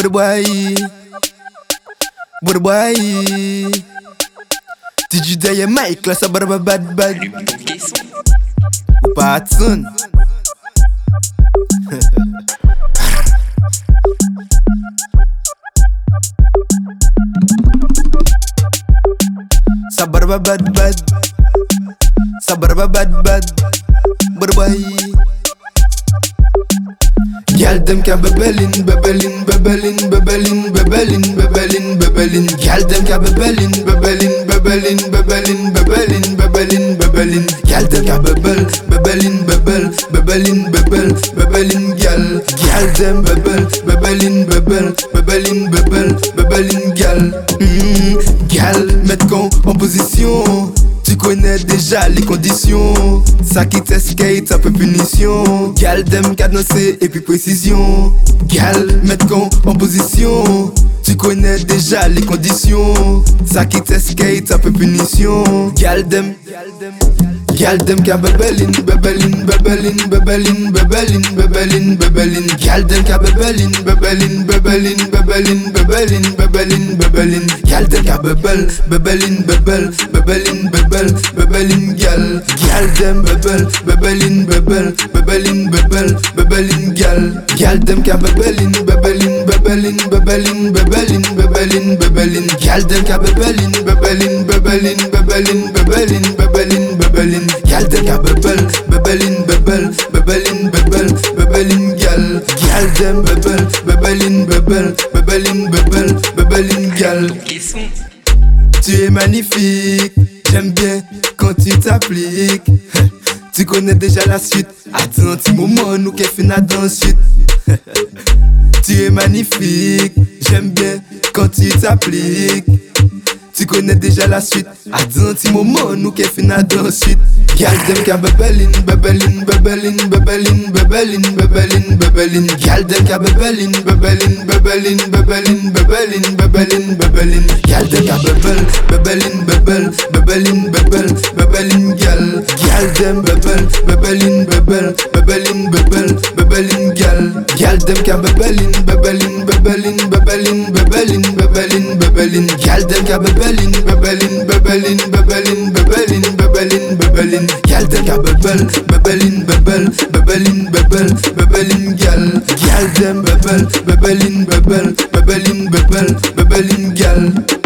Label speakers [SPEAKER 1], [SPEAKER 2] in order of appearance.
[SPEAKER 1] Berbaik Berbaik Tujuh daya maik lah sabar babat bad. Upatsun Sabar babad bad. Sabar babad bad. Berbaik Gal dem ka bebelin, bebelin, bebelin, bebelin, bebelin, bebelin, bebelin. Gal dem ka bebelin, bebelin, bebelin, bebelin, bebelin, bebelin, bebelin. Gal dem ka bebel, bebelin, bebel, bebelin, bebel, bebelin, gal. Gal dem bebel, bebelin, bebel, bebelin, bebel, bebelin, gal. Mm, gal, mettre en position. Tu connais déjà les conditions. Ça qui skate, un peu punition. Gal dem cadencé et puis précision. Gal, mettre con en position. Tu connais déjà les conditions. Ça qui skate, un peu punition. Gal dem. Gal dem ka bebelin, bebelin, bebelin, bebelin, bebelin, bebelin, bebelin. Gal dem ka bebelin, bebelin, bebelin, bebelin, bebelin, bebelin, bebelin. Gal dem ka bebel, bebelin, bebel, bebelin, bebel, bebelin. Gal dem bebel, bebelin, bebel, bebelin, bebel, bebelin. Gal dem ka bebelin, bebelin, bebelin, bebelin, bebelin, bebelin, bebelin. Bebelin, bebelin, bebelin, bebelin, bebelin, bebelin, bebelin. Tu es magnifique, j'aime bien quand tu t'appliques. Tu connais déjà la suite. Attends un petit moment, nous qu'elle fait dans suite. Tu es magnifique, j'aime bien quand tu t'appliques. Tu connais déjà la suite. Attends un petit moment, nous qu'elle fait dans suite. Gal dem ka bebelin, bebelin, bebelin, bebelin, bebelin, bebelin, bebelin. Gal dem ka bebelin, bebelin, bebelin, bebelin, bebelin, bebelin, bebelin. Gal dem ka bebel, bebelin, bebel, bebelin, bebel, bebelin, gal. Gal dem bebel, bebelin, bebel, bebelin, bebel, bebelin, gal. Gal dem ka bebelin, bebelin, bebelin, bebelin, bebelin, bebelin, bebelin. Gal dem bebelin, bebelin, bebelin, them bubble, Bebel, in Bebel, bubble in bubble, bubble in gal.